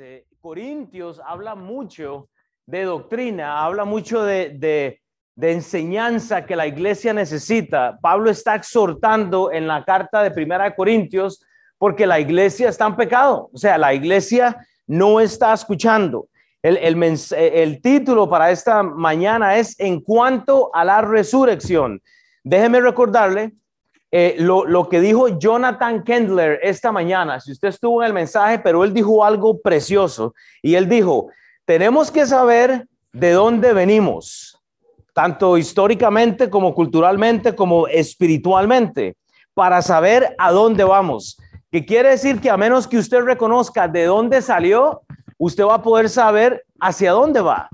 Eh, Corintios habla mucho de doctrina, habla mucho de, de, enseñanza que la iglesia necesita. Pablo está exhortando en la carta de Primera de Corintios porque la iglesia está en pecado, o sea, la iglesia no está escuchando. El, el título para esta mañana es En cuanto a la resurrección. Déjeme recordarle eh, lo, que dijo Jonathan Kendler esta mañana, si usted estuvo en el mensaje, pero él dijo algo precioso y él dijo, tenemos que saber de dónde venimos, tanto históricamente como culturalmente como espiritualmente, para saber a dónde vamos. Que quiere decir que a menos que usted reconozca de dónde salió, usted va a poder saber hacia dónde va.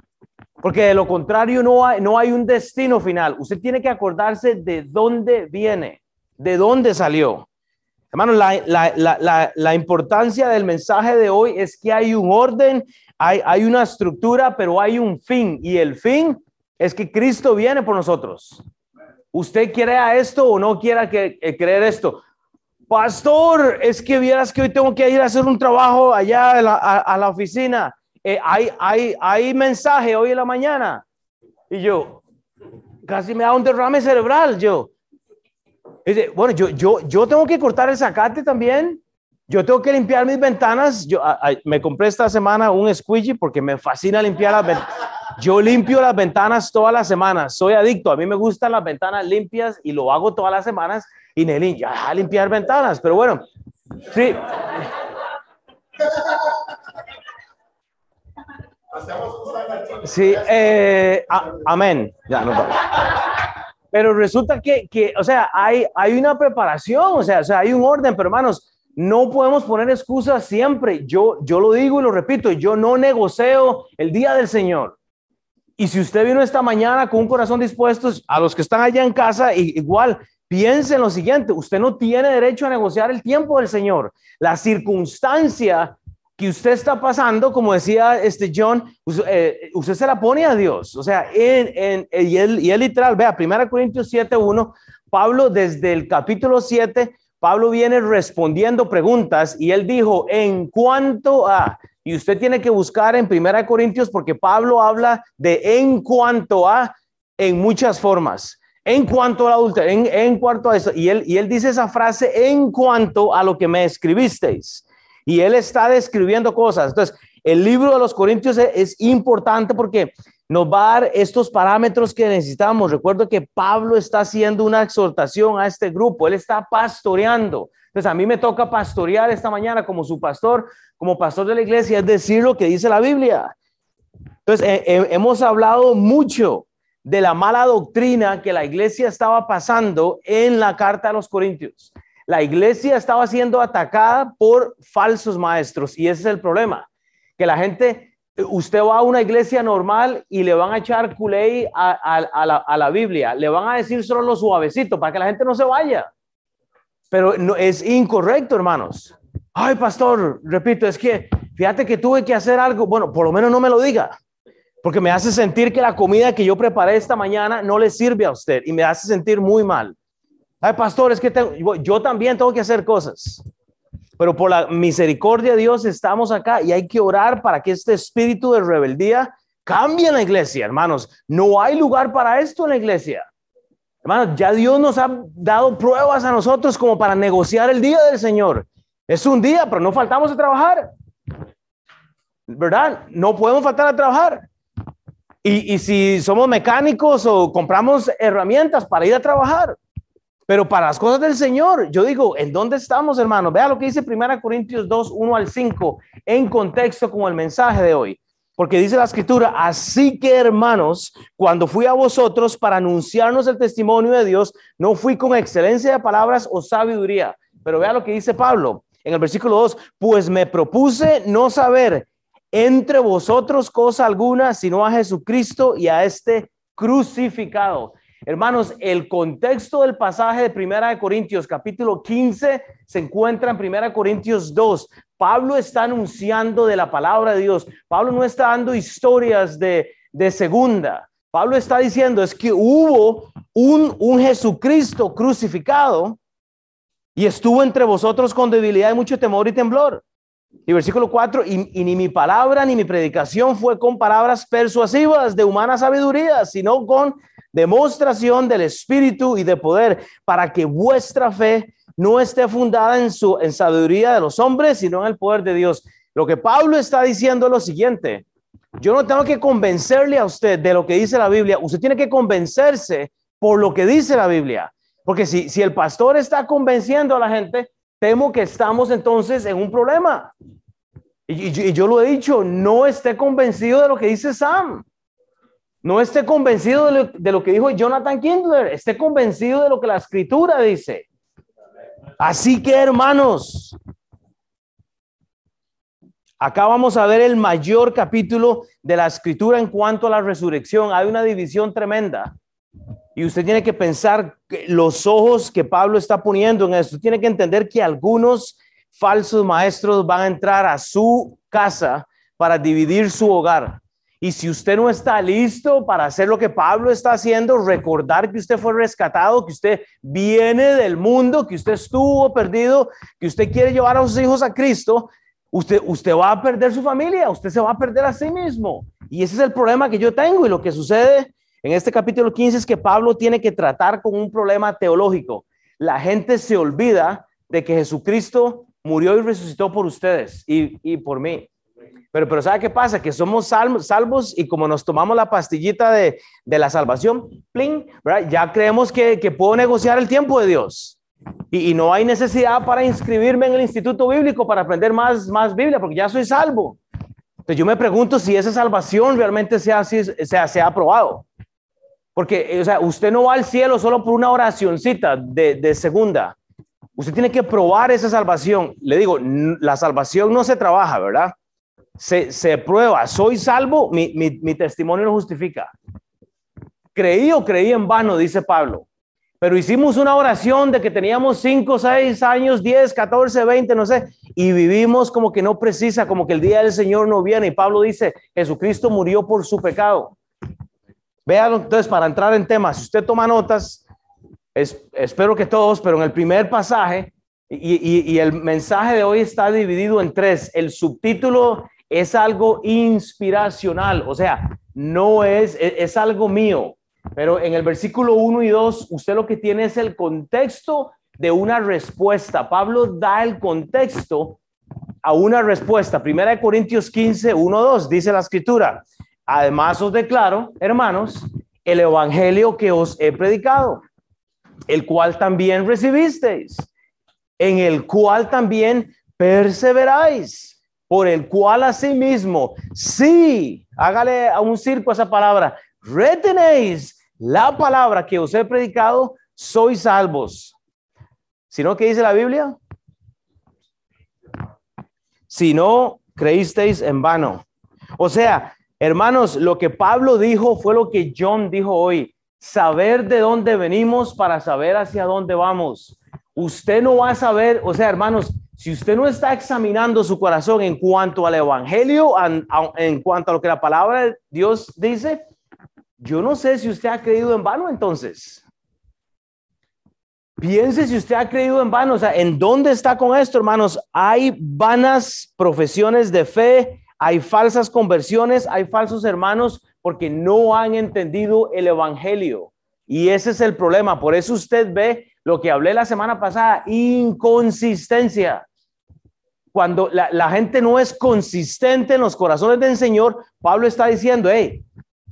Porque de lo contrario no no hay un destino final. Usted tiene que acordarse de dónde viene de dónde salió. Hermano, la, importancia del mensaje de hoy es que hay un orden, hay, hay una estructura, pero hay un fin. Y el fin es que Cristo viene por nosotros. ¿Usted quiere a esto o no quiera que, eh, creer esto? Pastor, es que vieras que hoy tengo que ir a hacer un trabajo allá a la, oficina. Eh, hay, hay, hay mensaje hoy en la mañana. Y yo, casi me da un derrame cerebral. Yo, bueno, yo, yo, yo tengo que cortar el zacate también. Yo tengo que limpiar mis ventanas. Yo me compré esta semana un squeegee porque me fascina limpiar las ventanas. Yo limpio las ventanas todas las semanas. Soy adicto. A mí me gustan las ventanas limpias y lo hago todas las semanas. Y Nelly, ya a limpiar ventanas. Pero bueno, sí. Sí, eh, amén. Ya, no pero resulta que, que, o sea, hay, hay una preparación, o sea, o sea, hay un orden, pero hermanos, no podemos poner excusas siempre. Yo, yo lo digo y lo repito, yo no negocio el día del Señor. Y si usted vino esta mañana con un corazón dispuesto, a los que están allá en casa, igual, piense en lo siguiente, usted no tiene derecho a negociar el tiempo del Señor. La circunstancia que usted está pasando, como decía este John, eh, usted se la pone a Dios. O sea, en, y, él, literal, vea, 1 Corintios 7.1, Pablo desde el capítulo 7, Pablo viene respondiendo preguntas y él dijo, en cuanto a, y usted tiene que buscar en 1 Corintios porque Pablo habla de en cuanto a en muchas formas. En cuanto al adulterio, en, en cuanto a eso. Y él, y él dice esa frase en cuanto a lo que me escribisteis. Y él está describiendo cosas. Entonces, el libro de los Corintios es, importante porque nos va a dar estos parámetros que necesitamos. Recuerdo que Pablo está haciendo una exhortación a este grupo, él está pastoreando. Entonces, a mí me toca pastorear esta mañana como su pastor, como pastor de la iglesia, es decir lo que dice la Biblia. Entonces, hemos hablado mucho de la mala doctrina que la iglesia estaba pasando en la carta a los Corintios. La iglesia estaba siendo atacada por falsos maestros y ese es el problema, que la gente, usted va a una iglesia normal y le van a echar culé a, la, Biblia, le van a decir solo lo suavecito para que la gente no se vaya. Pero no, es incorrecto, hermanos. Ay, pastor, repito, es que fíjate que tuve que hacer algo, bueno, por lo menos no me lo diga, porque me hace sentir que la comida que yo preparé esta mañana no le sirve a usted y me hace sentir muy mal. Ay, pastor, es que yo también tengo que hacer cosas. Pero por la misericordia de Dios estamos acá y hay que orar para que este espíritu de rebeldía cambie en la iglesia, hermanos. No hay lugar para esto en la iglesia. Hermanos, ya Dios nos ha dado pruebas a nosotros como para negociar el día del Señor. Es un día, pero no faltamos a trabajar. ¿Verdad? No podemos faltar a trabajar. Y, y si somos mecánicos o compramos herramientas para ir a trabajar. Pero para las cosas del Señor, yo digo, ¿en dónde estamos, hermanos? Vea lo que dice 1 Corintios 2, 1 al 5, en contexto con el mensaje de hoy. Porque dice la escritura, así que hermanos, cuando fui a vosotros para anunciarnos el testimonio de Dios, no fui con excelencia de palabras o sabiduría. Pero vea lo que dice Pablo en el versículo 2, pues me propuse no saber entre vosotros cosa alguna, sino a Jesucristo y a este crucificado. Hermanos, el contexto del pasaje de Primera de Corintios, capítulo 15, se encuentra en Primera Corintios 2. Pablo está anunciando de la palabra de Dios. Pablo no está dando historias de, de segunda. Pablo está diciendo es que hubo un, un Jesucristo crucificado y estuvo entre vosotros con debilidad y mucho temor y temblor. Y versículo 4, y, ni mi palabra ni mi predicación fue con palabras persuasivas de humana sabiduría, sino con demostración del Espíritu y de poder, para que vuestra fe no esté fundada en, su, en sabiduría de los hombres, sino en el poder de Dios. Lo que Pablo está diciendo es lo siguiente, yo no tengo que convencerle a usted de lo que dice la Biblia, usted tiene que convencerse por lo que dice la Biblia. Porque si, si el pastor está convenciendo a la gente, temo que estamos entonces en un problema. Y, yo lo he dicho, no esté convencido de lo que dice Sam. No esté convencido de lo, que dijo Jonathan Kindler. Esté convencido de lo que la escritura dice. Así que, hermanos, acá vamos a ver el mayor capítulo de la escritura en cuanto a la resurrección. Hay una división tremenda. Y usted tiene que pensar los ojos que Pablo está poniendo en esto. Tiene que entender que algunos falsos maestros van a entrar a su casa para dividir su hogar. Y si usted no está listo para hacer lo que Pablo está haciendo, recordar que usted fue rescatado, que usted viene del mundo, que usted estuvo perdido, que usted quiere llevar a sus hijos a Cristo, usted, usted va a perder su familia, usted se va a perder a sí mismo. Y ese es el problema que yo tengo. Y lo que sucede en este capítulo 15 es que Pablo tiene que tratar con un problema teológico. La gente se olvida de que Jesucristo murió y resucitó por ustedes y, por mí. Pero, pero ¿sabe qué pasa? Que somos salvos y como nos tomamos la pastillita de, la salvación, pling, ya creemos que, puedo negociar el tiempo de Dios. Y, no hay necesidad para inscribirme en el instituto bíblico para aprender más, más Biblia, porque ya soy salvo. Entonces yo me pregunto si esa salvación realmente se ha, se ha aprobado. Porque, o sea, usted no va al cielo solo por una oracioncita de, de segunda. Usted tiene que probar esa salvación. Le digo, la salvación no se trabaja, ¿verdad? Se, se prueba. Soy salvo, mi, mi, mi testimonio lo justifica. Creí o creí en vano, dice Pablo. Pero hicimos una oración de que teníamos 5, 6 años, 10, 14, 20, no sé, y vivimos como que no precisa, como que el día del Señor no viene. Y Pablo dice, Jesucristo murió por su pecado. Vean entonces para entrar en temas, si usted toma notas, espero que todos, pero en el primer pasaje, y, el mensaje de hoy está dividido en tres. El subtítulo es algo inspiracional, o sea, no es, es, es algo mío, pero en el versículo 1 y 2, usted lo que tiene es el contexto de una respuesta. Pablo da el contexto a una respuesta. Primera de Corintios 15, 1, 2, dice la escritura. Además os declaro, hermanos, el evangelio que os he predicado el cual también recibisteis, en el cual también perseveráis, por el cual asimismo, sí, hágale a un circo esa palabra, retenéis la palabra que os he predicado, sois salvos. Si no, ¿qué dice la Biblia? Si no creísteis en vano. O sea, hermanos, lo que Pablo dijo fue lo que John dijo hoy saber de dónde venimos para saber hacia dónde vamos. Usted no va a saber, o sea, hermanos, si usted no está examinando su corazón en cuanto al Evangelio, en, cuanto a lo que la palabra de Dios dice, yo no sé si usted ha creído en vano entonces. Piense si usted ha creído en vano, o sea, ¿en dónde está con esto, hermanos? Hay vanas profesiones de fe, hay falsas conversiones, hay falsos hermanos porque no han entendido el Evangelio. Y ese es el problema. Por eso usted ve lo que hablé la semana pasada, inconsistencia. Cuando la, gente no es consistente en los corazones del Señor, Pablo está diciendo, hey,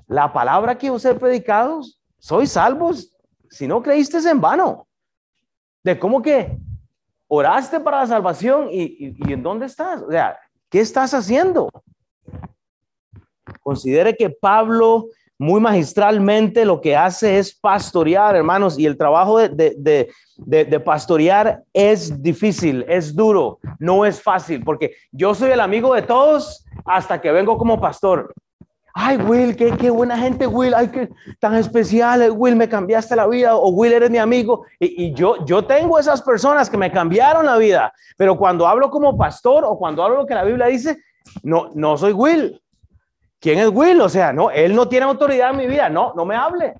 la palabra que os he predicado, sois salvos. Si no creíste es en vano. De cómo que oraste para la salvación y, y en dónde estás. O sea, ¿qué estás haciendo? Considere que Pablo muy magistralmente lo que hace es pastorear, hermanos, y el trabajo de, de, pastorear es difícil, es duro, no es fácil, porque yo soy el amigo de todos hasta que vengo como pastor. Ay, Will, qué, qué buena gente, Will, ay, qué tan especial, Will, me cambiaste la vida, o Will, eres mi amigo. Y, y, yo, yo tengo esas personas que me cambiaron la vida, pero cuando hablo como pastor o cuando hablo lo que la Biblia dice, no, no soy Will, ¿Quién es Will? O sea, no, él no tiene autoridad en mi vida. No, no me hable.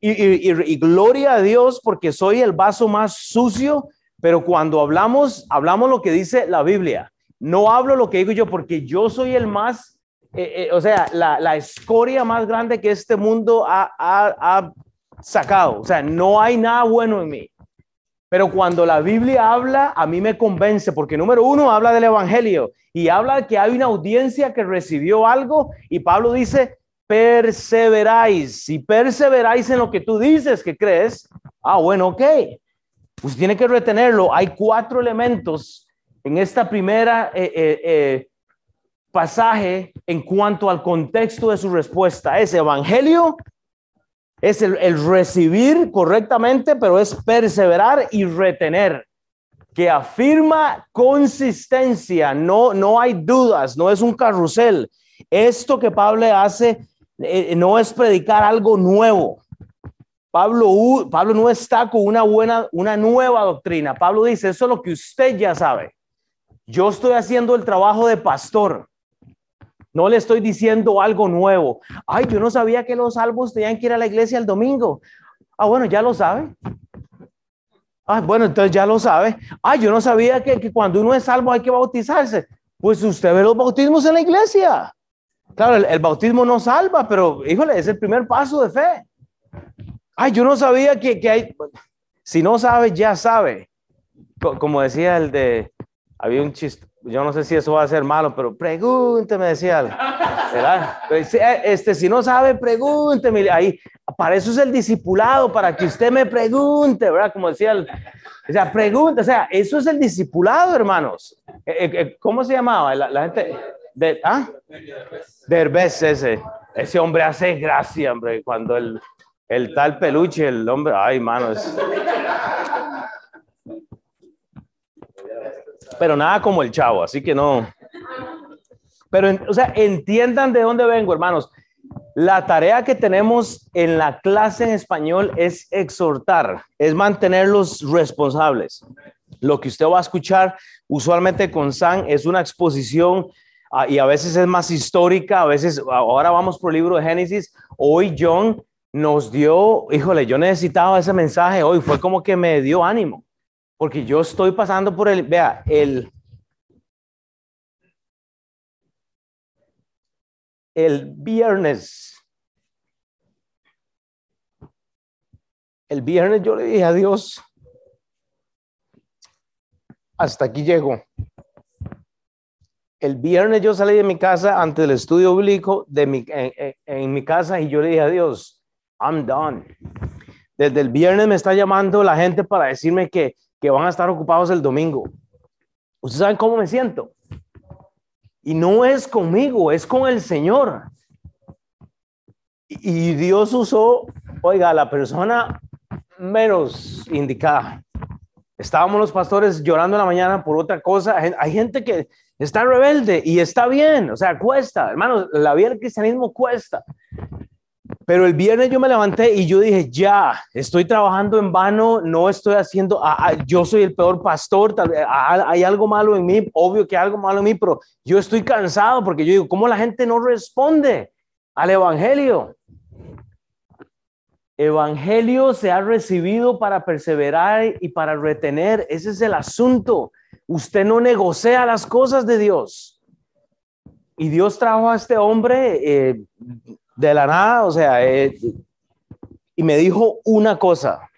Y, gloria a Dios porque soy el vaso más sucio, pero cuando hablamos, hablamos lo que dice la Biblia. no hablo lo que digo yo porque yo soy el más, eh, eh, o sea, la, la, escoria más grande que este mundo ha, ha sacado. O sea, no hay nada bueno en mí. Pero cuando la Biblia habla, a mí me convence, porque número uno habla del Evangelio y habla que hay una audiencia que recibió algo y Pablo dice, perseveráis. Si perseveráis en lo que tú dices que crees, ah, bueno, ok. Pues tiene que retenerlo. Hay cuatro elementos en esta primera eh, eh, eh, pasaje en cuanto al contexto de su respuesta. Es Evangelio, es el, recibir correctamente, pero es perseverar y retener, que afirma consistencia, no, no hay dudas, no es un carrusel. Esto que Pablo hace eh, no es predicar algo nuevo. Pablo, Pablo no está con una buena, una nueva doctrina. Pablo dice, eso es lo que usted ya sabe. Yo estoy haciendo el trabajo de pastor. No le estoy diciendo algo nuevo. Ay, yo no sabía que los salvos tenían que ir a la iglesia el domingo. Ah, bueno, ya lo sabe. Ah, bueno, entonces ya lo sabe. Ay, yo no sabía que, cuando uno es salvo hay que bautizarse. Pues usted ve los bautismos en la iglesia. Claro, el, bautismo no salva, pero híjole, es el primer paso de fe. Ay, yo no sabía que, que hay. Si no sabe, ya sabe. Como decía el de. Había un chiste, yo no sé si eso va a ser malo, pero pregúnteme, decía eh, este, si no sabe, pregúnteme. Ahí, para eso es el discipulado, para que usted me pregunte, ¿verdad? Como decía el, o sea, pregunta, o sea, eso es el discipulado, hermanos. Eh, eh, ¿Cómo se llamaba? La, gente, de, ¿ah? Derbez, ese. Ese hombre hace gracia, hombre, cuando el, el tal peluche, el hombre, ay, manos pero nada como el chavo, así que no. Pero, o sea, entiendan de dónde vengo, hermanos. La tarea que tenemos en la clase en español es exhortar, es mantenerlos responsables. Lo que usted va a escuchar usualmente con San es una exposición ah, y a veces es más histórica, a veces, ahora vamos por el libro de Génesis. Hoy John nos dio, híjole, yo necesitaba ese mensaje hoy, fue como que me dio ánimo. Porque yo estoy pasando por el, vea, el, el viernes. El viernes yo le dije a Dios, hasta aquí llego. El viernes yo salí de mi casa ante el estudio bíblico de mi, en, en mi casa y yo le dije a Dios, I'm done. Desde el viernes me está llamando la gente para decirme que que van a estar ocupados el domingo. ¿Ustedes saben cómo me siento? Y no es conmigo, es con el Señor. Y Dios usó, oiga, la persona menos indicada. Estábamos los pastores llorando en la mañana por otra cosa. Hay gente que está rebelde y está bien, o sea, cuesta, hermanos, la vida del cristianismo cuesta. Pero el viernes yo me levanté y yo dije, ya, estoy trabajando en vano, no estoy haciendo, ah, ah, yo soy el peor pastor, ah, hay algo malo en mí, obvio que hay algo malo en mí, pero yo estoy cansado porque yo digo, ¿cómo la gente no responde al Evangelio? Evangelio se ha recibido para perseverar y para retener, ese es el asunto. Usted no negocia las cosas de Dios. Y Dios trajo a este hombre eh, de la nada, o sea, eh, y me dijo una cosa,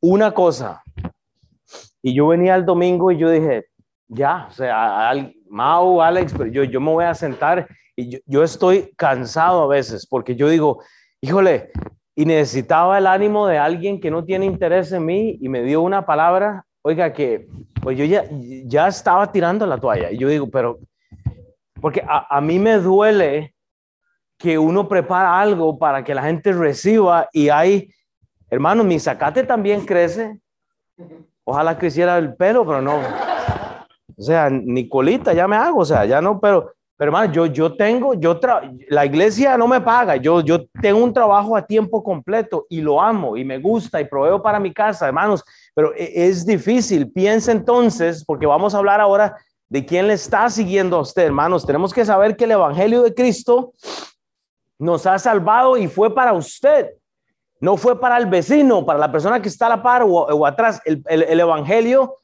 una cosa. Y yo venía el domingo y yo dije, ya, o sea, al, Alex, pero yo, yo me voy a sentar y yo, yo estoy cansado a veces porque yo digo, híjole, y necesitaba el ánimo de alguien que no tiene interés en mí y me dio una palabra, oiga, que pues yo ya, ya estaba tirando la toalla. Y yo digo, pero, porque a, a mí me duele que uno prepara algo para que la gente reciba y hay, hermano, mi zacate también crece. Ojalá creciera el pelo, pero no. O sea, Nicolita, ya me hago, o sea, ya no, pero, pero hermano, yo, yo tengo, yo la iglesia no me paga, yo, yo tengo un trabajo a tiempo completo y lo amo y me gusta y proveo para mi casa, hermanos, pero e, es difícil. Piensa entonces, porque vamos a hablar ahora de quién le está siguiendo a usted, hermanos. Tenemos que saber que el Evangelio de Cristo nos ha salvado y fue para usted. No fue para el vecino, para la persona que está a la par o, atrás. El, Evangelio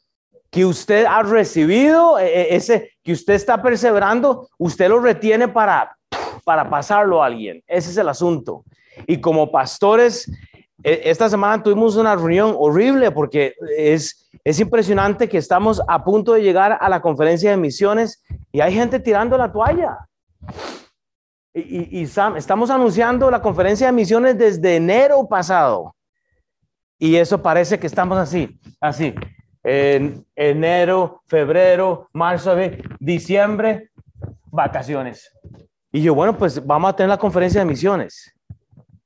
que usted ha recibido, e, e, ese que usted está perseverando, usted lo retiene para, para pasarlo a alguien. Ese es el asunto. Y como pastores, e, esta semana tuvimos una reunión horrible porque es, es impresionante que estamos a punto de llegar a la conferencia de misiones y hay gente tirando la toalla. Y, y, estamos anunciando la conferencia de misiones desde enero pasado. Y eso parece que estamos así, así. En enero, febrero, marzo, diciembre, vacaciones. Y yo, bueno, pues vamos a tener la conferencia de misiones.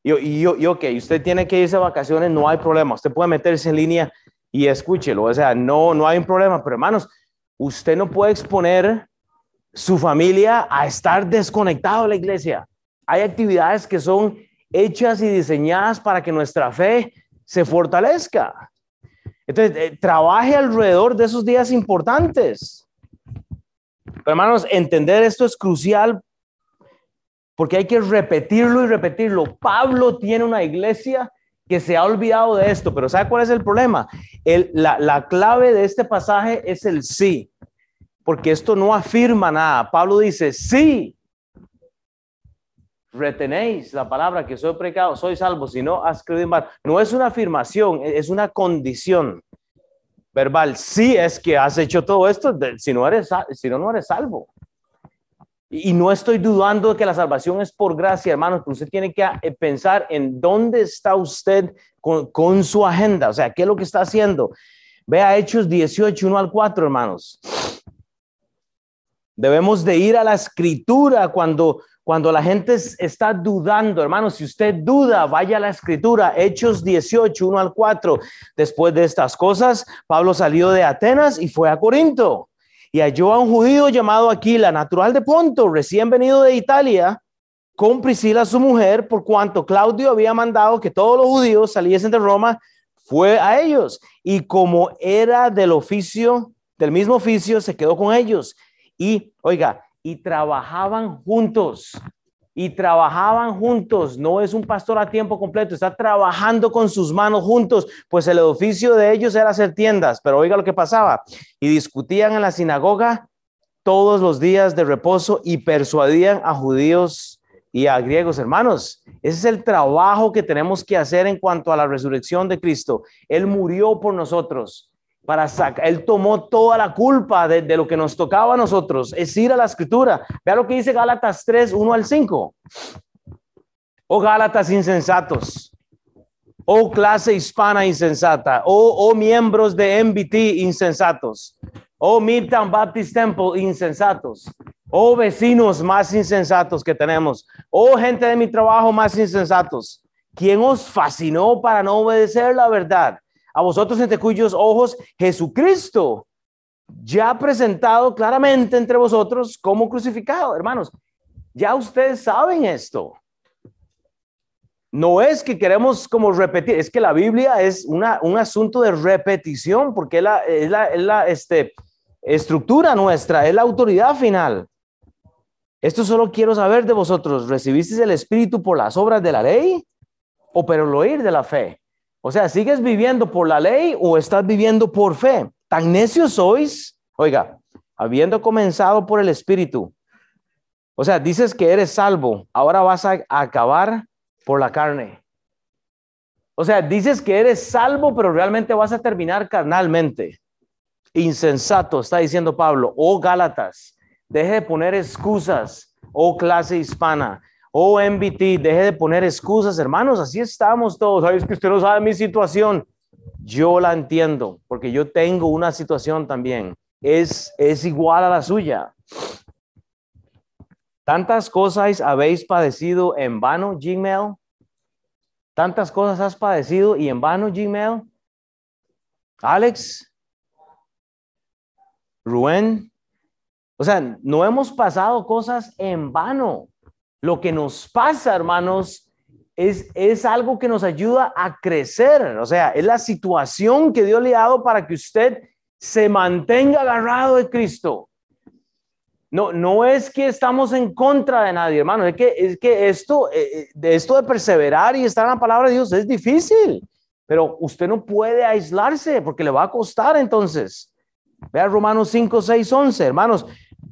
Y yo, y yo, y ok, usted tiene que irse a vacaciones, no hay problema. Usted puede meterse en línea y escúchelo. O sea, no, no hay un problema. Pero hermanos, usted no puede exponer su familia a estar desconectado de la iglesia. Hay actividades que son hechas y diseñadas para que nuestra fe se fortalezca. Entonces, eh, trabaje alrededor de esos días importantes. hermanos, entender esto es crucial porque hay que repetirlo y repetirlo. Pablo tiene una iglesia que se ha olvidado de esto, pero ¿sabe cuál es el problema? la, clave de este pasaje es el sí, porque esto no afirma nada. Pablo dice, sí, retenéis la palabra que soy pecado, soy salvo, si no has creído en mal. No es una afirmación, es una condición verbal. Sí es que has hecho todo esto, si no eres, si no, no eres salvo. Y no estoy dudando de que la salvación es por gracia, hermanos, pero usted tiene que eh, pensar en dónde está usted con, su agenda, o sea, qué es lo que está haciendo. Vea Hechos 18, 1 al 4, hermanos. Debemos de ir a la escritura cuando, cuando la gente está dudando, hermanos. Si usted duda, vaya a la escritura, Hechos 18, 1 al 4. Después de estas cosas, Pablo salió de Atenas y fue a Corinto y halló a un judío llamado Aquila, natural de Ponto, recién venido de Italia, con Priscila su mujer, por cuanto Claudio había mandado que todos los judíos saliesen de Roma, fue a ellos. Y como era del oficio, del mismo oficio, se quedó con ellos. Y, oiga, y trabajaban juntos y trabajaban juntos. No es un pastor a tiempo completo, está trabajando con sus manos juntos, pues el oficio de ellos era hacer tiendas. Pero oiga lo que pasaba. Y discutían en la sinagoga todos los días de reposo y persuadían a judíos y a griegos. Hermanos, ese es el trabajo que tenemos que hacer en cuanto a la resurrección de Cristo. Él murió por nosotros para sacar, él tomó toda la culpa de, lo que nos tocaba a nosotros, es ir a la escritura. Vea lo que dice Gálatas 3, 1 al 5. Oh Gálatas insensatos, oh clase hispana insensata, oh, oh miembros de MBT insensatos, oh Midtown Baptist Temple insensatos, oh vecinos más insensatos que tenemos, oh gente de mi trabajo más insensatos. ¿Quién os fascinó para no obedecer la verdad? A vosotros entre cuyos ojos Jesucristo ya presentado claramente entre vosotros como crucificado. Hermanos, ya ustedes saben esto. No es que queremos como repetir, es que la Biblia es una, un asunto de repetición, porque es la, es la, es la este, estructura nuestra, es la autoridad final. Esto solo quiero saber de vosotros, ¿recibisteis el Espíritu por las obras de la ley o por el oír de la fe? O sea, ¿sigues viviendo por la ley o estás viviendo por fe? ¿Tan necios sois? Oiga, habiendo comenzado por el Espíritu. O sea, dices que eres salvo, ahora vas a acabar por la carne. O sea, dices que eres salvo, pero realmente vas a terminar carnalmente. Insensato, está diciendo Pablo. Oh Gálatas, deje de poner excusas. Oh clase hispana, Oh, MBT, deje de poner excusas, hermanos, así estamos todos. Sabes que usted no sabe mi situación. Yo la entiendo, porque yo tengo una situación también. Es, es igual a la suya. Tantas cosas habéis padecido en vano, Gmail. Tantas cosas has padecido y en vano, Gmail. Alex, Rubén. O sea, no hemos pasado cosas en vano. Lo que nos pasa, hermanos, es, es algo que nos ayuda a crecer. O sea, es la situación que Dios le ha dado para que usted se mantenga agarrado de Cristo. No, no es que estamos en contra de nadie, hermano. Es que, es que esto, eh, eh, de esto de perseverar y estar en la palabra de Dios es difícil. Pero usted no puede aislarse porque le va a costar entonces. Vea Romanos 5, 6, 11, hermanos.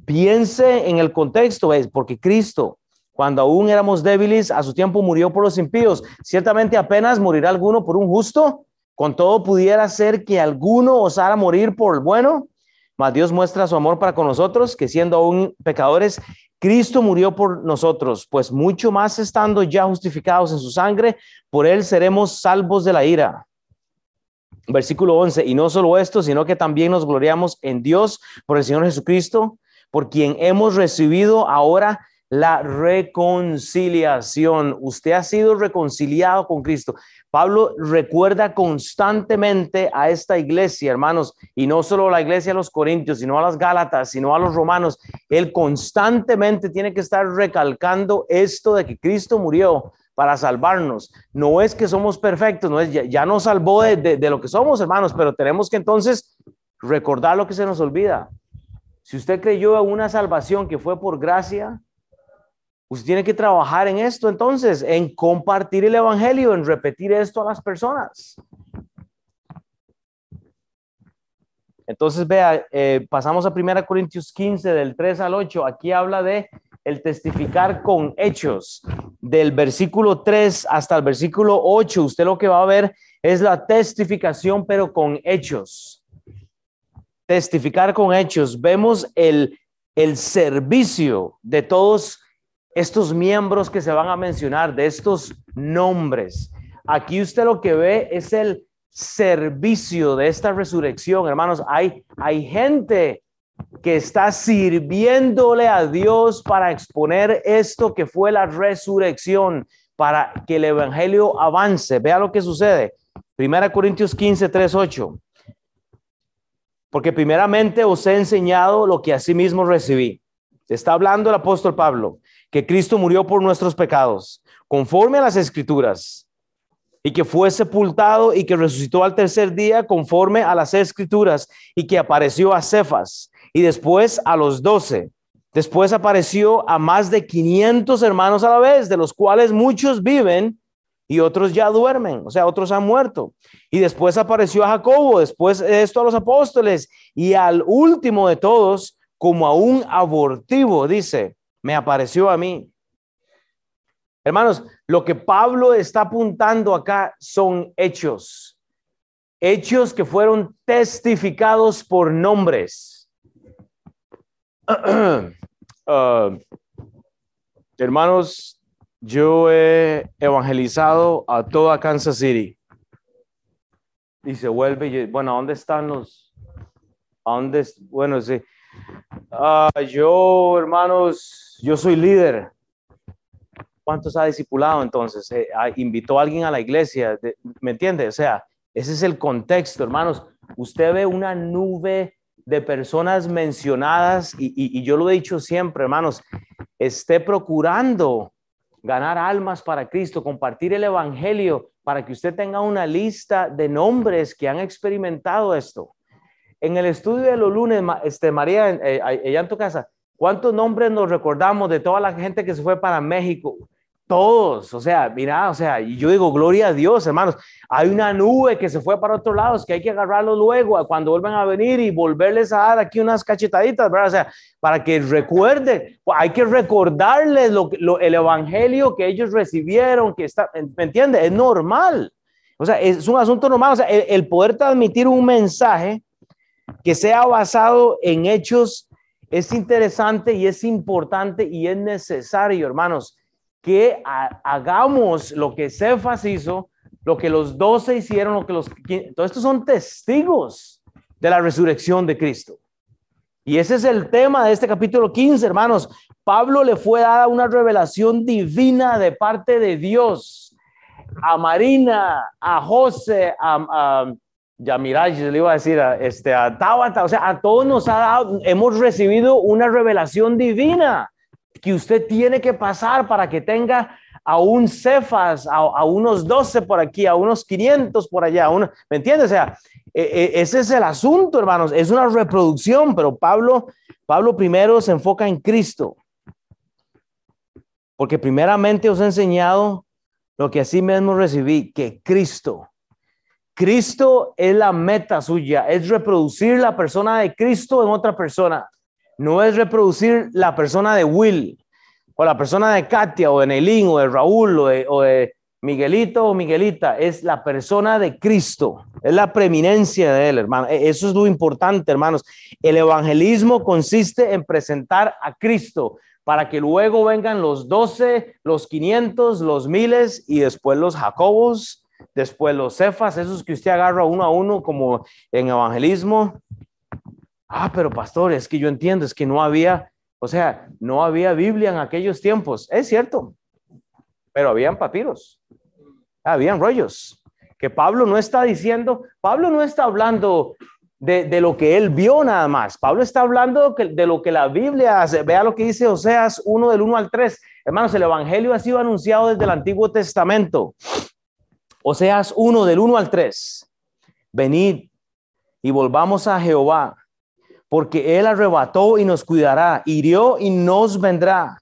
Piense en el contexto, ¿ves? porque Cristo, cuando aún éramos débiles, a su tiempo murió por los impíos. Ciertamente apenas morirá alguno por un justo, con todo pudiera ser que alguno osara morir por el bueno, mas Dios muestra su amor para con nosotros, que siendo aún pecadores, Cristo murió por nosotros, pues mucho más estando ya justificados en su sangre, por él seremos salvos de la ira. Versículo 11, y no solo esto, sino que también nos gloriamos en Dios por el Señor Jesucristo, por quien hemos recibido ahora la reconciliación. Usted ha sido reconciliado con Cristo. Pablo recuerda constantemente a esta iglesia, hermanos, y no solo la iglesia de los Corintios, sino a las Gálatas, sino a los romanos. Él constantemente tiene que estar recalcando esto de que Cristo murió para salvarnos. No es que somos perfectos, no es ya, nos salvó de, de lo que somos, hermanos, pero tenemos que entonces recordar lo que se nos olvida. Si usted creyó en una salvación que fue por gracia, Usted tiene que trabajar en esto entonces, en compartir el Evangelio, en repetir esto a las personas. Entonces, vea, eh, pasamos a 1 Corintios 15, del 3 al 8. Aquí habla de el testificar con hechos. Del versículo 3 hasta el versículo 8, usted lo que va a ver es la testificación, pero con hechos. Testificar con hechos. Vemos el, el servicio de todos estos miembros que se van a mencionar, de estos nombres. Aquí usted lo que ve es el servicio de esta resurrección, hermanos. Hay, hay gente que está sirviéndole a Dios para exponer esto que fue la resurrección, para que el evangelio avance. Vea lo que sucede. Primera Corintios 15, 3, 8. Porque primeramente os he enseñado lo que asimismo recibí. Está hablando el apóstol Pablo que Cristo murió por nuestros pecados, conforme a las escrituras, y que fue sepultado y que resucitó al tercer día, conforme a las escrituras, y que apareció a Cefas y después a los doce. Después apareció a más de 500 hermanos a la vez, de los cuales muchos viven y otros ya duermen, o sea, otros han muerto. Y después apareció a Jacobo, después esto a los apóstoles y al último de todos, como a un abortivo, dice, me apareció a mí. Hermanos, lo que Pablo está apuntando acá son hechos, hechos que fueron testificados por nombres. Ah, hermanos, yo he evangelizado a toda Kansas City. Y se vuelve, bueno, ¿a dónde están los? ¿A dónde? Bueno, sí. Ah, yo, hermanos, yo soy líder. ¿Cuántos ha discipulado entonces? Eh, ¿Invitó a alguien a la iglesia? ¿Me entiende? O sea, ese es el contexto, hermanos. Usted ve una nube de personas mencionadas y, yo lo he dicho siempre, hermanos, esté procurando ganar almas para Cristo, compartir el Evangelio para que usted tenga una lista de nombres que han experimentado esto. En el estudio de los lunes, este, María, eh, en tu casa, ¿Cuántos nombres nos recordamos de toda la gente que se fue para México? Todos, o sea, mira, o sea, y yo digo, gloria a Dios, hermanos. Hay una nube que se fue para otros lados que hay que agarrarlo luego cuando vuelvan a venir y volverles a dar aquí unas cachetaditas, ¿verdad? O sea, para que recuerden, hay que recordarles lo, el evangelio que ellos recibieron, que está, ¿me entiende? Es normal. O sea, es un asunto normal. O sea, el, el poder transmitir un mensaje que sea basado en hechos es interesante y es importante y es necesario, hermanos, que hagamos lo que Cefas hizo, lo que los doce hicieron, lo que los... Todos estos son testigos de la resurrección de Cristo. Y ese es el tema de este capítulo 15, hermanos. Pablo le fue dada una revelación divina de parte de Dios a Marina, a José, a, ya mira, yo le iba a decir a, este, a Tabata, o sea, a todos nos ha dado, hemos recibido una revelación divina que usted tiene que pasar para que tenga a un Cefas, a, unos 12 por aquí, a unos 500 por allá, uno, ¿me entiendes? O sea, e, e, ese es el asunto, hermanos, es una reproducción, pero Pablo, Pablo primero se enfoca en Cristo, porque primeramente os he enseñado lo que así mismo recibí, que Cristo Cristo es la meta suya, es reproducir la persona de Cristo en otra persona. No es reproducir la persona de Will, o la persona de Katia, o de Neilín, o de Raúl, o de, o de Miguelito o Miguelita, es la persona de Cristo, es la preeminencia de él, hermano. E, eso es lo importante, hermanos. El evangelismo consiste en presentar a Cristo para que luego vengan los doce, los quinientos, los miles y después los Jacobos, después los Cefas, esos que usted agarra uno a uno como en evangelismo. Ah, pero pastor, es que yo entiendo, es que no había, o sea, no había Biblia en aquellos tiempos. Es cierto, pero habían papiros, habían rollos. Que Pablo no está diciendo, Pablo no está hablando de, lo que él vio nada más. Pablo está hablando de lo que la Biblia hace. Vea lo que dice Oseas 1 del 1 al 3. Hermanos, el Evangelio ha sido anunciado desde el Antiguo Testamento. Oseas 1 del 1 al 3. Venid y volvamos a Jehová, porque él arrebató y nos cuidará, hirió y nos vendrá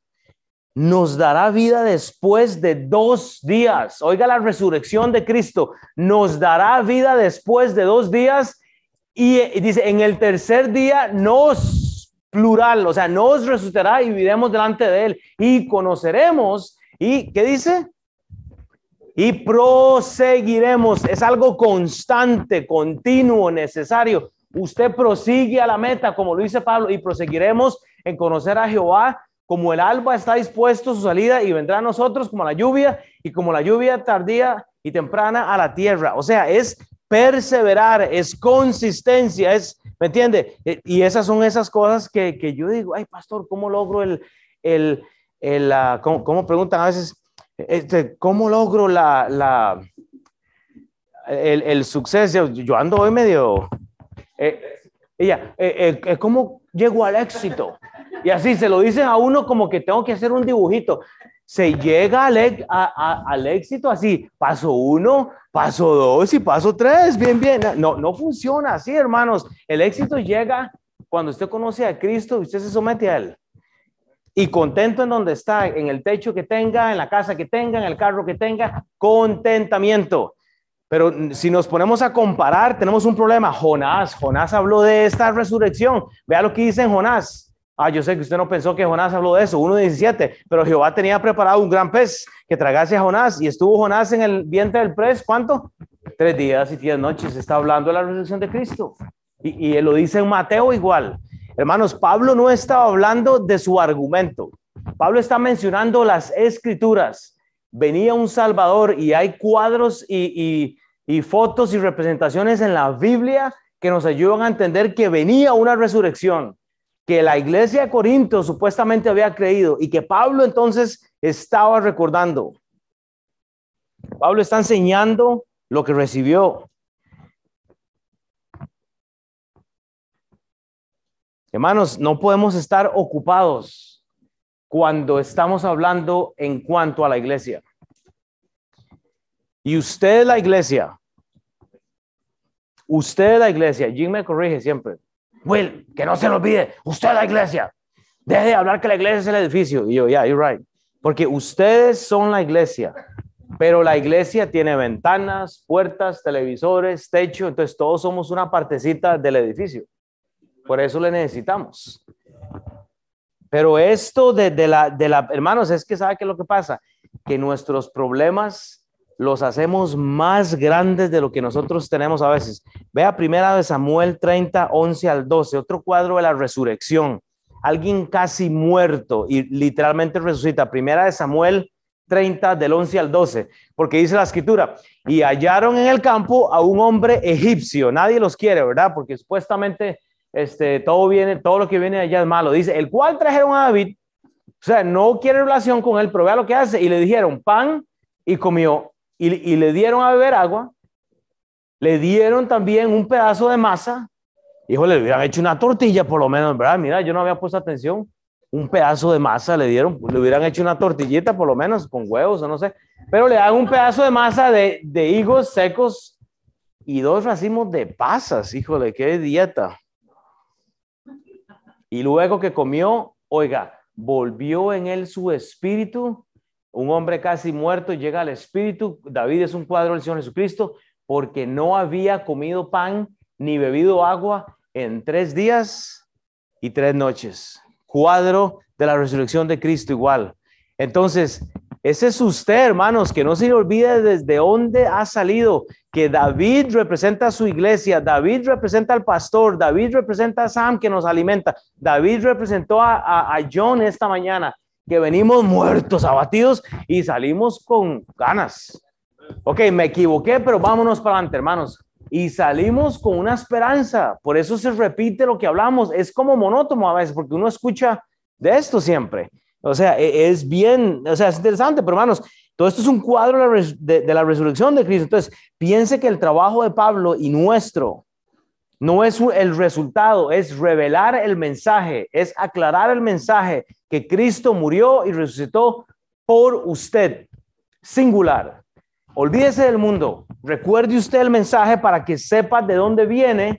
nos dará vida después de dos días. Oiga la resurrección de Cristo, nos dará vida después de dos días y, dice, en el tercer día nos, plural, o sea, nos resucitará y viviremos delante de él y conoceremos. ¿Y qué dice? Y proseguiremos. Es algo constante, continuo, necesario. Usted prosigue a la meta, como lo dice Pablo, y proseguiremos en conocer a Jehová como el alba está dispuesto su salida y vendrá a nosotros como la lluvia y como la lluvia tardía y temprana a la tierra. O sea, es perseverar, es consistencia, es, ¿me entiende? E, y esas son esas cosas que, que yo digo, ay, pastor, ¿cómo logro el, el, el uh, ¿cómo, preguntan a veces, este, ¿cómo logro la, la, el, el suceso? Yo ando hoy medio, eh, ella, eh, eh, ¿cómo llego al éxito? Y así se lo dicen a uno como que tengo que hacer un dibujito. Se llega al, al éxito así, paso uno, paso dos y paso tres, bien, bien. No, no funciona así, hermanos. El éxito llega cuando usted conoce a Cristo y usted se somete a Él. Y contento en donde está, en el techo que tenga, en la casa que tenga, en el carro que tenga, contentamiento. Pero si nos ponemos a comparar, tenemos un problema. Jonás, Jonás habló de esta resurrección. Vea lo que dice en Jonás. Ah, yo sé que usted no pensó que Jonás habló de eso, 1.17, pero Jehová tenía preparado un gran pez que tragase a Jonás y estuvo Jonás en el vientre del pez, ¿cuánto? Tres días y diez noches. Está hablando de la resurrección de Cristo. Y, y él lo dice en Mateo igual. Hermanos, Pablo no estaba hablando de su argumento. Pablo está mencionando las escrituras. Venía un Salvador y hay cuadros y, y, fotos y representaciones en la Biblia que nos ayudan a entender que venía una resurrección que la iglesia de Corinto supuestamente había creído y que Pablo entonces estaba recordando. Pablo está enseñando lo que recibió. Hermanos, no podemos estar ocupados cuando estamos hablando en cuanto a la iglesia. Y usted la iglesia. Usted la iglesia. Jim me corrige siempre. Will, que no se lo olvide, usted la iglesia. Deje de hablar que la iglesia es el edificio. Y yo, yeah, you're right. Porque ustedes son la iglesia, pero la iglesia tiene ventanas, puertas, televisores, techo, entonces todos somos una partecita del edificio. Por eso le necesitamos. Pero esto de, de, la, de la, hermanos, es que sabe qué es lo que pasa, que nuestros problemas los hacemos más grandes de lo que nosotros tenemos a veces. Vea primera de Samuel 30, 11 al 12, otro cuadro de la resurrección. Alguien casi muerto y literalmente resucita. Primera de Samuel 30 del 11 al 12, porque dice la escritura, y hallaron en el campo a un hombre egipcio. Nadie los quiere, ¿verdad? Porque supuestamente este, todo viene, todo lo que viene allá es malo. Dice, el cual trajeron a David, o sea, no quiere relación con él, pero vea lo que hace, y le dijeron pan y comió y, le dieron a beber agua, le dieron también un pedazo de masa, híjole, le hubieran hecho una tortilla por lo menos, ¿verdad? Mira, yo no había puesto atención, un pedazo de masa le dieron, le hubieran hecho una tortillita por lo menos con huevos o no sé, pero le dan un pedazo de masa de, de higos secos y dos racimos de pasas, híjole, qué dieta. Y luego que comió, oiga, volvió en él su espíritu un hombre casi muerto llega al Espíritu, David es un cuadro del Señor Jesucristo, porque no había comido pan ni bebido agua en tres días y tres noches. Cuadro de la resurrección de Cristo igual. Entonces, ese es usted, hermanos, que no se le olvide desde dónde ha salido, que David representa a su iglesia, David representa al pastor, David representa a Sam que nos alimenta, David representó a, a John esta mañana, que venimos muertos, abatidos y salimos con ganas. Ok, me equivoqué, pero vámonos para adelante, hermanos. Y salimos con una esperanza. Por eso se repite lo que hablamos. Es como monótono a veces, porque uno escucha de esto siempre. O sea, e, es bien, o sea, es interesante, pero hermanos, todo esto es un cuadro de, la resurrección de Cristo. Entonces, piense que el trabajo de Pablo y nuestro no es el resultado, es revelar el mensaje, es aclarar el mensaje que Cristo murió y resucitó por usted, singular. Olvídese del mundo, recuerde usted el mensaje para que sepa de dónde viene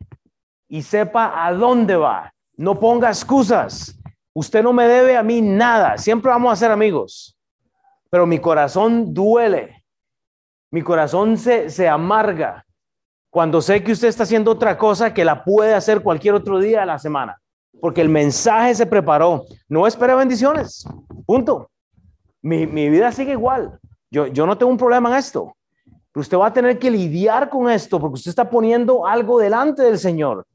y sepa a dónde va. No ponga excusas. Usted no me debe a mí nada, siempre vamos a ser amigos, pero mi corazón duele, mi corazón se, se amarga cuando sé que usted está haciendo otra cosa que la puede hacer cualquier otro día de la semana, porque el mensaje se preparó. No espere bendiciones, punto. Mi, mi vida sigue igual. Yo, yo no tengo un problema en esto. Pero usted va a tener que lidiar con esto porque usted está poniendo algo delante del Señor.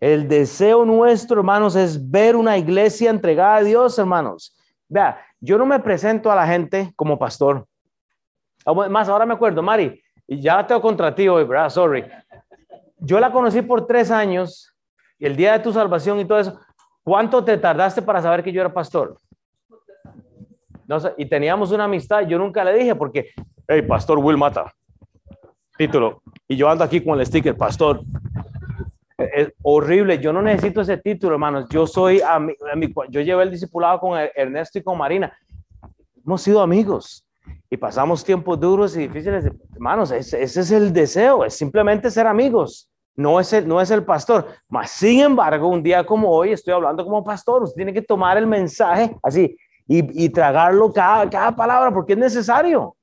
El deseo nuestro, hermanos, es ver una iglesia entregada a Dios, hermanos. Vea, yo no me presento a la gente como pastor. Ah, más, ahora me acuerdo, Mari, ya tengo contra ti hoy, ¿verdad? Sorry. Yo la conocí por tres años, y el día de tu salvación y todo eso. ¿Cuánto te tardaste para saber que yo era pastor? No sé, y teníamos una amistad, yo nunca le dije porque, hey, pastor Will Mata, título, y yo ando aquí con el sticker, pastor, es horrible. Yo no necesito ese título, hermanos. Yo soy, a yo llevé el discipulado con Ernesto y con Marina. Hemos sido amigos y pasamos tiempos duros y difíciles. Hermanos, ese, es el deseo, es simplemente ser amigos. No es, el, no es el pastor. Mas, sin embargo, un día como hoy estoy hablando como pastor. Usted tiene que tomar el mensaje así y, y tragarlo cada, cada palabra porque es necesario.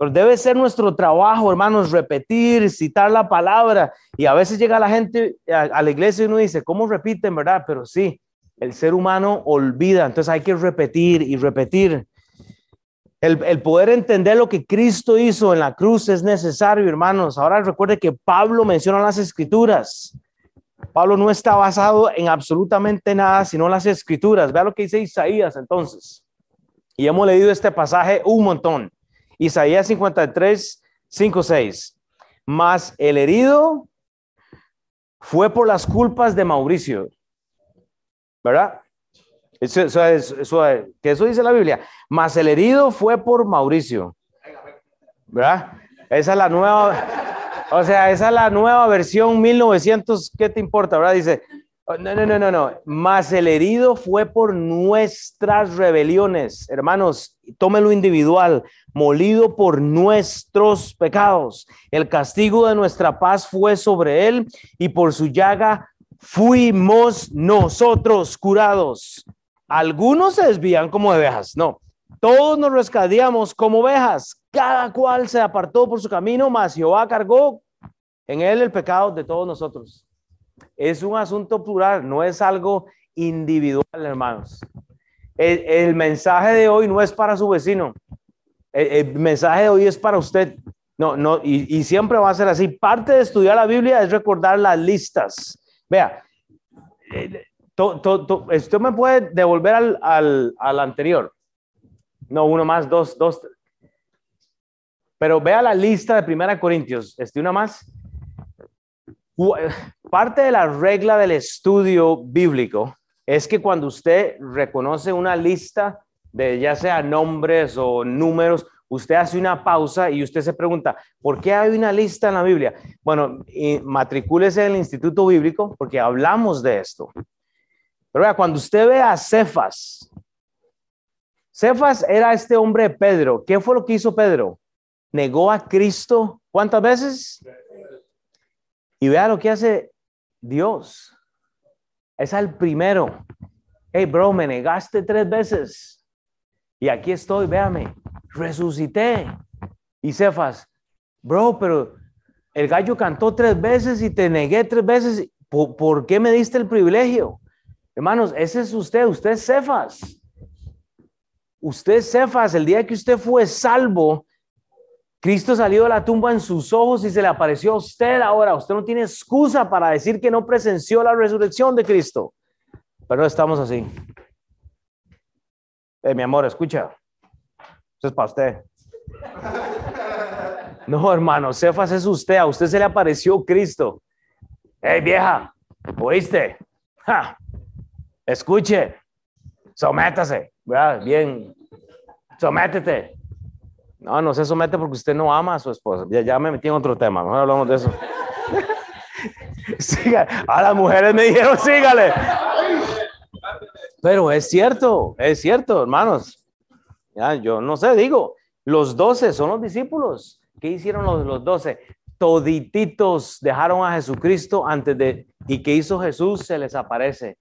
Pero debe ser nuestro trabajo, hermanos, repetir, citar la palabra. Y a veces llega la gente a, la iglesia y uno dice, ¿cómo repiten, verdad? Pero sí, el ser humano olvida. Entonces hay que repetir y repetir. El, el, poder entender lo que Cristo hizo en la cruz es necesario, hermanos. Ahora recuerde que Pablo menciona las escrituras. Pablo no está basado en absolutamente nada, sino las escrituras. Vea lo que dice Isaías entonces. Y hemos leído este pasaje un montón. Isaías 53, 5, 6. Mas el herido fue por las culpas de Mauricio. ¿Verdad? Eso, eso, que eso dice la Biblia. Mas el herido fue por Mauricio. ¿Verdad? Esa es la nueva, o sea, esa es la nueva versión 1900, ¿qué te importa? ¿Verdad? Dice, Oh, no, no, no, no, no. Más el herido fue por nuestras rebeliones. Hermanos, tómelo individual, molido por nuestros pecados. El castigo de nuestra paz fue sobre él y por su llaga fuimos nosotros curados. Algunos se desvían como ovejas, no. Todos nos rescadíamos como ovejas. Cada cual se apartó por su camino, mas Jehová cargó en él el pecado de todos nosotros. Es un asunto plural, no es algo individual, hermanos. El, mensaje de hoy no es para su vecino. El, mensaje de hoy es para usted. No, no, y, siempre va a ser así. Parte de estudiar la Biblia es recordar las listas. Vea, eh, usted me puede devolver al, al, al anterior. No, uno más, dos, dos. Pero vea la lista de Primera Corintios. Este, una más. Parte de la regla del estudio bíblico es que cuando usted reconoce una lista de ya sea nombres o números, usted hace una pausa y usted se pregunta, ¿por qué hay una lista en la Biblia? Bueno, matricúlese en el Instituto Bíblico porque hablamos de esto. Pero vea, cuando usted ve a Cefas, Cefas era este hombre Pedro. ¿Qué fue lo que hizo Pedro? Negó a Cristo. ¿Cuántas veces? Y vea lo que hace Dios. Es al primero. Hey, bro, me negaste tres veces. Y aquí estoy, véame. Resucité. Y Cefas, Bro, pero el gallo cantó tres veces y te negué tres veces. ¿Por, qué me diste el privilegio? Hermanos, ese es usted, usted es Cefas. Usted es Cefas, el día que usted fue salvo, Cristo salió de la tumba en sus ojos y se le apareció a usted ahora. Usted no tiene excusa para decir que no presenció la resurrección de Cristo. Pero estamos así. Eh, mi amor, escucha. Eso es para usted. No, hermano, Cefas es usted. A usted se le apareció Cristo. Hey, vieja, ¿oíste? Escuche. Sométase. Bien. Sométete. No, no se somete porque usted no ama a su esposa. Ya, ya me metí en otro tema. Mejor hablamos de eso. Siga. A las mujeres me dijeron, sígale. Pero es cierto, es cierto, hermanos. Ya, yo no sé, digo, los doce son los discípulos. ¿Qué hicieron los, los doce? Todititos dejaron a Jesucristo antes de... ¿Y qué hizo Jesús? Se les aparece.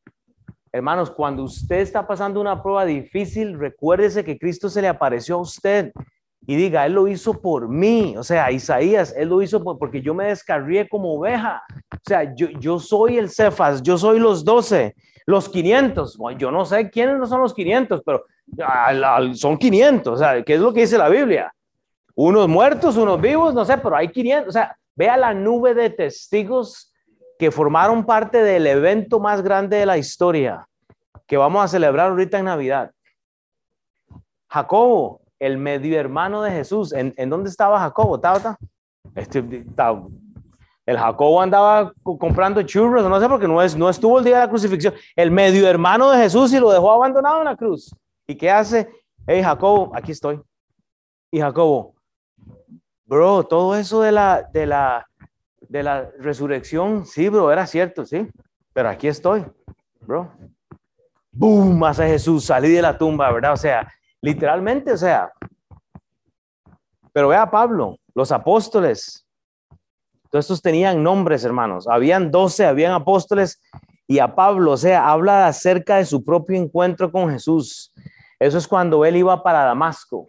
Hermanos, cuando usted está pasando una prueba difícil, recuérdese que Cristo se le apareció a usted y diga, Él lo hizo por mí. O sea, Isaías, Él lo hizo porque yo me descarrié como oveja. O sea, yo, yo soy el Cefas, yo soy los doce, los 500. yo no sé quiénes no son los 500, pero son 500. O sea, ¿qué es lo que dice la Biblia? Unos muertos, unos vivos, no sé, pero hay 500. O sea, vea la nube de testigos que formaron parte del evento más grande de la historia que vamos a celebrar ahorita en Navidad. Jacobo, el medio hermano de Jesús. ¿En, dónde estaba Jacobo? ¿Tata? Este, el Jacobo andaba comprando churros, no sé, porque no, es, no estuvo el día de la crucifixión. El medio hermano de Jesús y lo dejó abandonado en la cruz. ¿Y qué hace? Hey, Jacobo, aquí estoy. Y Jacobo, bro, todo eso de la, de la, de la resurrección, sí, bro, era cierto, sí. Pero aquí estoy, bro. ¡Boom! Hace Jesús, salí de la tumba, ¿verdad? O sea, Literalmente, o sea. Pero vea Pablo, los apóstoles. Todos estos tenían nombres, hermanos. Habían doce, habían apóstoles. Y a Pablo, o sea, habla acerca de su propio encuentro con Jesús. Eso es cuando él iba para Damasco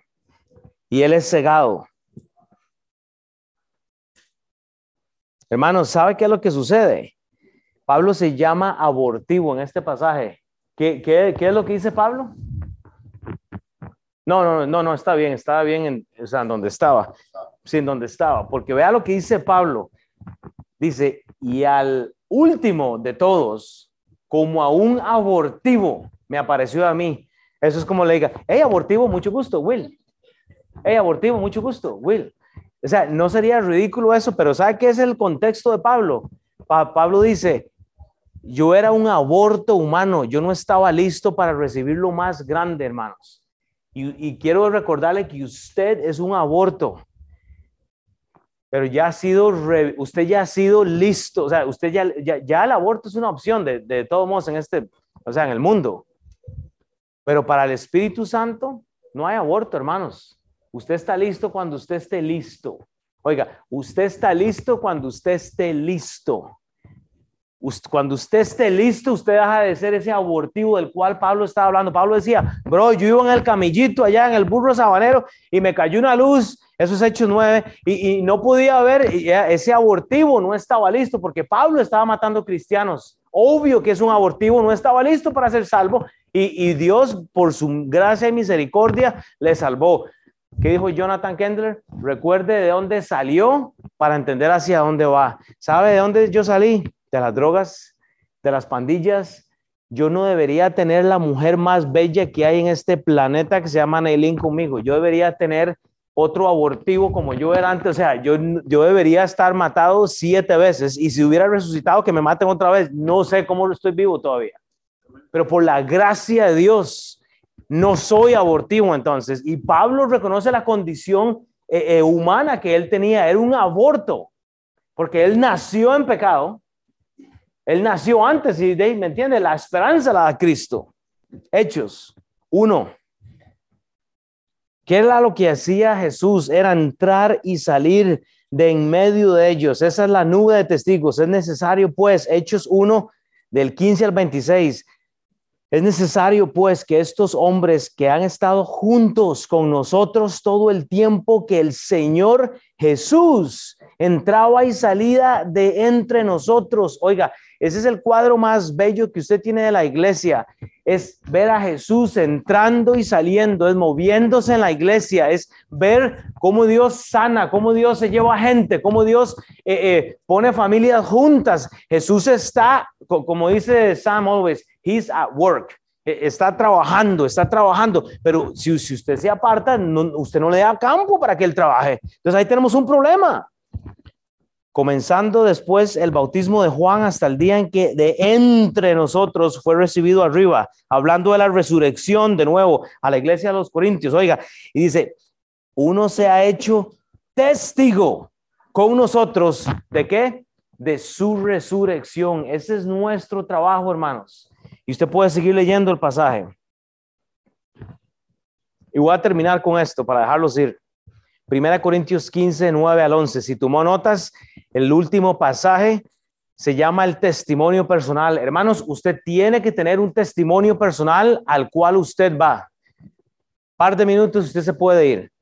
y él es cegado. Hermanos, ¿sabe qué es lo que sucede? Pablo se llama abortivo en este pasaje. ¿Qué, qué, qué es lo que dice Pablo? No, no, no, no, está bien, estaba bien en, o sea, en donde estaba. Sí, en donde estaba. Porque vea lo que dice Pablo. Dice, y al último de todos, como a un abortivo, me apareció a mí. Eso es como le diga, hey, abortivo, mucho gusto, Will. Hey, abortivo, mucho gusto, Will. O sea, no sería ridículo eso, pero ¿sabe qué es el contexto de Pablo? Pablo dice, yo era un aborto humano, yo no estaba listo para recibir lo más grande, hermanos. Y, quiero recordarle que usted es un aborto, pero ya ha sido, usted ya ha sido listo, o sea, usted ya, ya, el aborto es una opción de, de todos modos en este, o sea, en el mundo. Pero para el Espíritu Santo no hay aborto, hermanos. Usted está listo cuando usted esté listo. Oiga, usted está listo cuando usted esté listo. Cuando usted esté listo, usted deja de ser ese abortivo del cual Pablo estaba hablando. Pablo decía, bro, yo iba en el camillito allá en el burro sabanero y me cayó una luz, eso es Hechos 9, y, no podía ver, ese abortivo no estaba listo porque Pablo estaba matando cristianos. Obvio que es un abortivo, no estaba listo para ser salvo y, y Dios, por su gracia y misericordia, le salvó. ¿Qué dijo Jonathan Kendler? Recuerde de dónde salió para entender hacia dónde va. ¿Sabe de dónde yo salí? De las drogas, de las pandillas. Yo no debería tener la mujer más bella que hay en este planeta que se llama Neilin conmigo. Yo debería tener otro abortivo como yo era antes. O sea, yo, yo debería estar matado siete veces y si hubiera resucitado, que me maten otra vez. No sé cómo estoy vivo todavía. Pero por la gracia de Dios, no soy abortivo entonces. Y Pablo reconoce la condición eh, eh, humana que él tenía. Era un aborto, porque él nació en pecado él nació antes y, ¿me entiende? La esperanza la da Cristo. Hechos uno. ¿Qué era lo que hacía Jesús? Era entrar y salir de en medio de ellos. Esa es la nube de testigos. Es necesario, pues, Hechos 1 del 15 al 26. Es necesario, pues, que estos hombres que han estado juntos con nosotros todo el tiempo que el Señor Jesús entraba y salía de entre nosotros. Oiga, ese es el cuadro más bello que usted tiene de la iglesia. Es ver a Jesús entrando y saliendo, es moviéndose en la iglesia, es ver cómo Dios sana, cómo Dios se lleva a gente, cómo Dios eh, eh, pone familias juntas. Jesús está, como dice Sam always, he's at work. E, está trabajando, está trabajando, pero si, si usted se aparta, usted no le da campo para que él trabaje. Entonces ahí tenemos un problema comenzando después el bautismo de Juan hasta el día en que de entre nosotros fue recibido arriba, hablando de la resurrección de nuevo a la iglesia de los Corintios, oiga, y dice, uno se ha hecho testigo con nosotros de qué? De su resurrección. Ese es nuestro trabajo, hermanos. Y usted puede seguir leyendo el pasaje. Y voy a terminar con esto para dejarlos ir. Primera Corintios 15, 9 al 11. Si tomó notas, el último pasaje se llama el testimonio personal. Hermanos, usted tiene que tener un testimonio personal al cual usted va. Par de minutos usted se puede ir.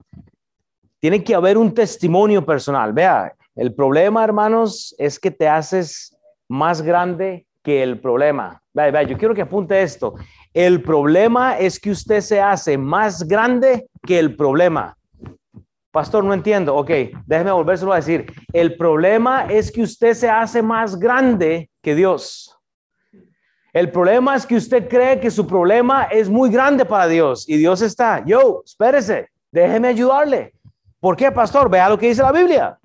Tiene que haber un testimonio personal. Vea, el problema, hermanos, es que te haces más grande que el problema. Vea, vea, yo quiero que apunte esto. El problema es que usted se hace más grande que el problema. Pastor, no entiendo. Ok, déjeme volvérselo a decir. El problema es que usted se hace más grande que Dios. El problema es que usted cree que su problema es muy grande para Dios y Dios está, yo, espérese, déjeme ayudarle. ¿Por qué, pastor? Vea lo que dice la Biblia.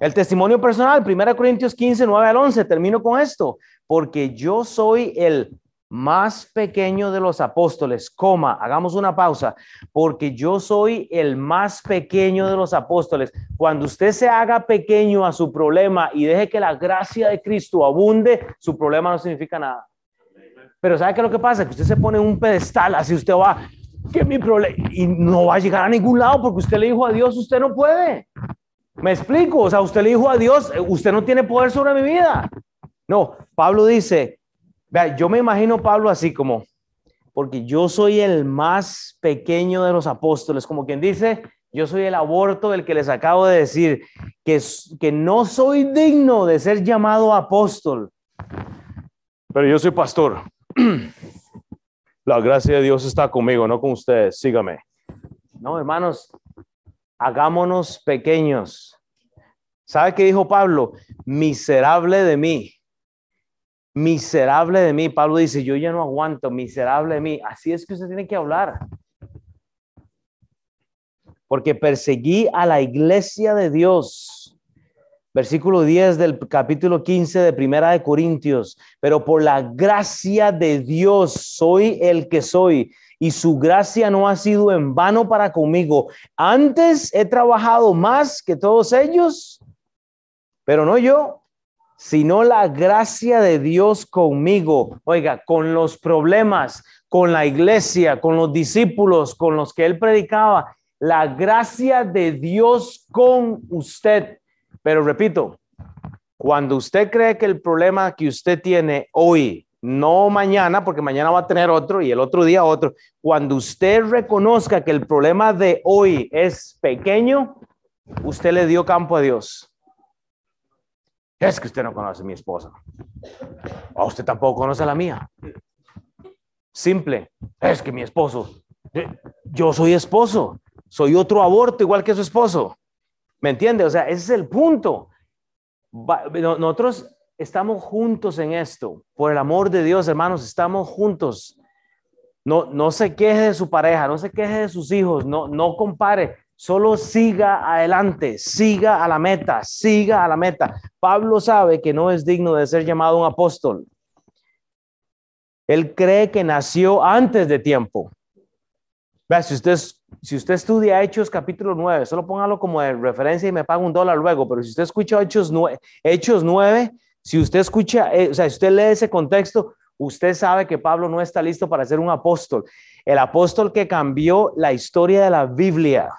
El testimonio personal, 1 Corintios 15, 9 al 11. Termino con esto. Porque yo soy el más pequeño de los apóstoles, coma, hagamos una pausa, porque yo soy el más pequeño de los apóstoles. Cuando usted se haga pequeño a su problema y deje que la gracia de Cristo abunde, su problema no significa nada. Pero ¿sabe qué lo que pasa? Que usted se pone un pedestal, así usted va, que mi problema, y no va a llegar a ningún lado porque usted le dijo a Dios, usted no puede. Me explico, o sea, usted le dijo a Dios, usted no tiene poder sobre mi vida. No, Pablo dice, Vea, yo me imagino Pablo así como, porque yo soy el más pequeño de los apóstoles, como quien dice, yo soy el aborto del que les acabo de decir, que, que no soy digno de ser llamado apóstol, pero yo soy pastor. La gracia de Dios está conmigo, no con ustedes, sígame. No, hermanos, hagámonos pequeños. ¿Sabe qué dijo Pablo? Miserable de mí miserable de mí. Pablo dice, yo ya no aguanto, miserable de mí. Así es que usted tiene que hablar. Porque perseguí a la iglesia de Dios. Versículo 10 del capítulo 15 de Primera de Corintios. Pero por la gracia de Dios soy el que soy. Y su gracia no ha sido en vano para conmigo. Antes he trabajado más que todos ellos, pero no yo, sino la gracia de Dios conmigo, oiga, con los problemas, con la iglesia, con los discípulos, con los que él predicaba, la gracia de Dios con usted. Pero repito, cuando usted cree que el problema que usted tiene hoy, no mañana, porque mañana va a tener otro y el otro día otro, cuando usted reconozca que el problema de hoy es pequeño, usted le dio campo a Dios. Es que usted no conoce a mi esposa. O usted tampoco conoce a la mía. Simple. Es que mi esposo. Yo soy esposo. Soy otro aborto igual que su esposo. ¿Me entiende? O sea, ese es el punto. Nosotros estamos juntos en esto. Por el amor de Dios, hermanos, estamos juntos. No, no se queje de su pareja, no se queje de sus hijos, no, no compare. Solo siga adelante, siga a la meta, siga a la meta. Pablo sabe que no es digno de ser llamado un apóstol. Él cree que nació antes de tiempo. Vea, si usted, si usted estudia Hechos capítulo 9, solo póngalo como de referencia y me paga un dólar luego, pero si usted escucha Hechos 9, Hechos 9 si usted escucha, eh, o sea, si usted lee ese contexto, usted sabe que Pablo no está listo para ser un apóstol. El apóstol que cambió la historia de la Biblia.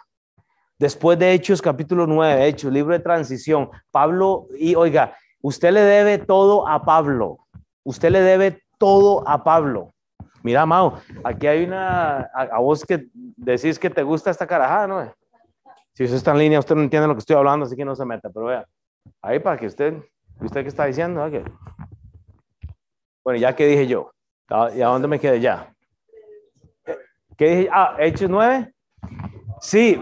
Después de Hechos capítulo 9, Hechos, libro de transición, Pablo, y oiga, usted le debe todo a Pablo. Usted le debe todo a Pablo. Mira, Mao, aquí hay una, a, vos que decís que te gusta esta carajada, ¿no? Si usted está en línea, usted no entiende lo que estoy hablando, así que no se meta, pero vea, ahí para que usted, ¿usted qué está diciendo? Bueno, ya que dije yo, ¿y a dónde me quedé ya? ¿Qué dije? Ah, Hechos 9. Sí,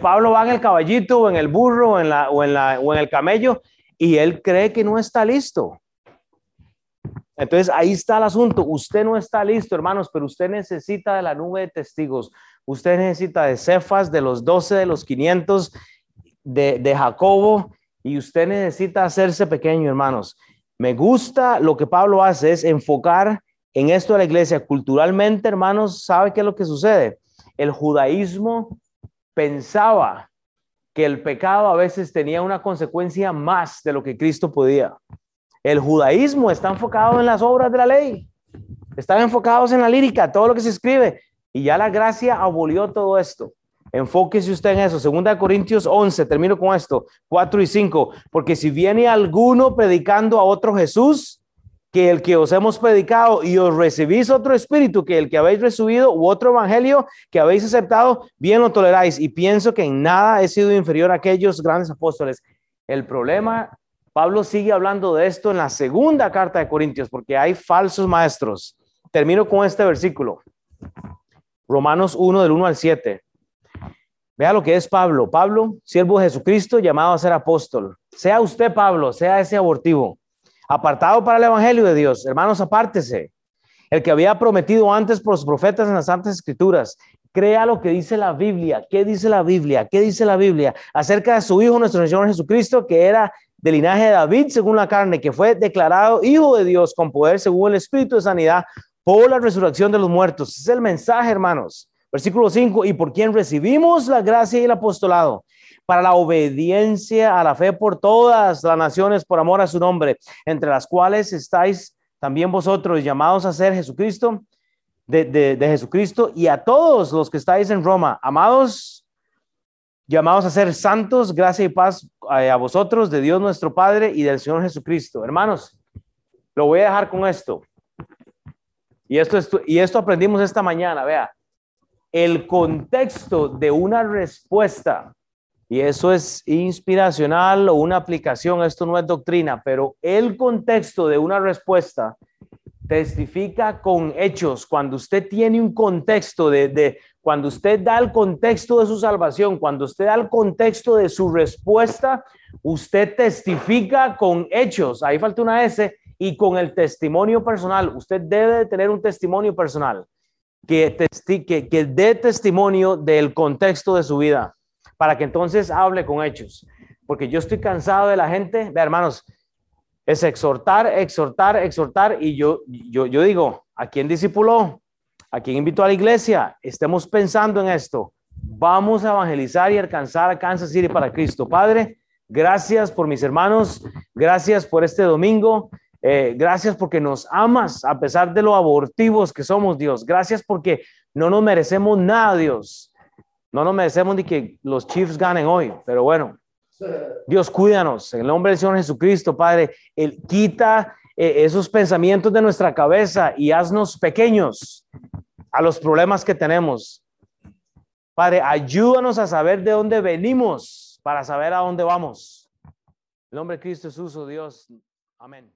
Pablo va en el caballito o en el burro o en, la, o, en la, o en el camello y él cree que no está listo. Entonces ahí está el asunto. Usted no está listo, hermanos, pero usted necesita de la nube de testigos. Usted necesita de Cefas, de los 12, de los 500, de, de Jacobo, y usted necesita hacerse pequeño, hermanos. Me gusta lo que Pablo hace, es enfocar en esto de la iglesia. Culturalmente, hermanos, ¿sabe qué es lo que sucede? El judaísmo pensaba que el pecado a veces tenía una consecuencia más de lo que Cristo podía. El judaísmo está enfocado en las obras de la ley, están enfocados en la lírica, todo lo que se escribe, y ya la gracia abolió todo esto. Enfóquese usted en eso. Segunda Corintios 11, termino con esto, 4 y 5, porque si viene alguno predicando a otro Jesús, que el que os hemos predicado y os recibís otro espíritu que el que habéis recibido u otro evangelio que habéis aceptado, bien lo toleráis. Y pienso que en nada he sido inferior a aquellos grandes apóstoles. El problema, Pablo sigue hablando de esto en la segunda carta de Corintios, porque hay falsos maestros. Termino con este versículo. Romanos 1 del 1 al 7. Vea lo que es Pablo. Pablo, siervo de Jesucristo, llamado a ser apóstol. Sea usted Pablo, sea ese abortivo apartado para el Evangelio de Dios. Hermanos, apártese. El que había prometido antes por los profetas en las Santas Escrituras. Crea lo que dice la Biblia. ¿Qué dice la Biblia? ¿Qué dice la Biblia? Acerca de su Hijo, nuestro Señor Jesucristo, que era del linaje de David según la carne, que fue declarado Hijo de Dios con poder según el Espíritu de Sanidad por la resurrección de los muertos. es el mensaje, hermanos. Versículo 5, y por quien recibimos la gracia y el apostolado para la obediencia a la fe por todas las naciones por amor a su nombre, entre las cuales estáis también vosotros llamados a ser Jesucristo, de, Jesucristo, y a todos los que estáis en Roma, amados, llamados a ser santos, gracia y paz eh, a vosotros, de Dios nuestro Padre y del Señor Jesucristo. Hermanos, lo voy a dejar con esto. Y esto, y esto aprendimos esta mañana, vea, el contexto de una respuesta y eso es inspiracional o una aplicación, esto no es doctrina, pero el contexto de una respuesta testifica con hechos. Cuando usted tiene un contexto de, de, cuando usted da el contexto de su salvación, cuando usted da el contexto de su respuesta, usted testifica con hechos. Ahí falta una S y con el testimonio personal. Usted debe de tener un testimonio personal que, que, que dé testimonio del contexto de su vida para que entonces hable con hechos. Porque yo estoy cansado de la gente, ve hermanos, es exhortar, exhortar, exhortar. Y yo, yo, yo digo, ¿a quién discipuló? ¿A quién invitó a la iglesia? Estemos pensando en esto. Vamos a evangelizar y alcanzar a Kansas City para Cristo. Padre, gracias por mis hermanos, gracias por este domingo. Eh, gracias porque nos amas a pesar de lo abortivos que somos, Dios. Gracias porque no nos merecemos nada, Dios. No nos merecemos ni que los Chiefs ganen hoy, pero bueno, Dios cuídanos en el nombre del Señor Jesucristo, Padre. Él quita eh, esos pensamientos de nuestra cabeza y haznos pequeños a los problemas que tenemos. Padre, ayúdanos a saber de dónde venimos para saber a dónde vamos. En nombre de Cristo Jesús, oh Dios. Amén.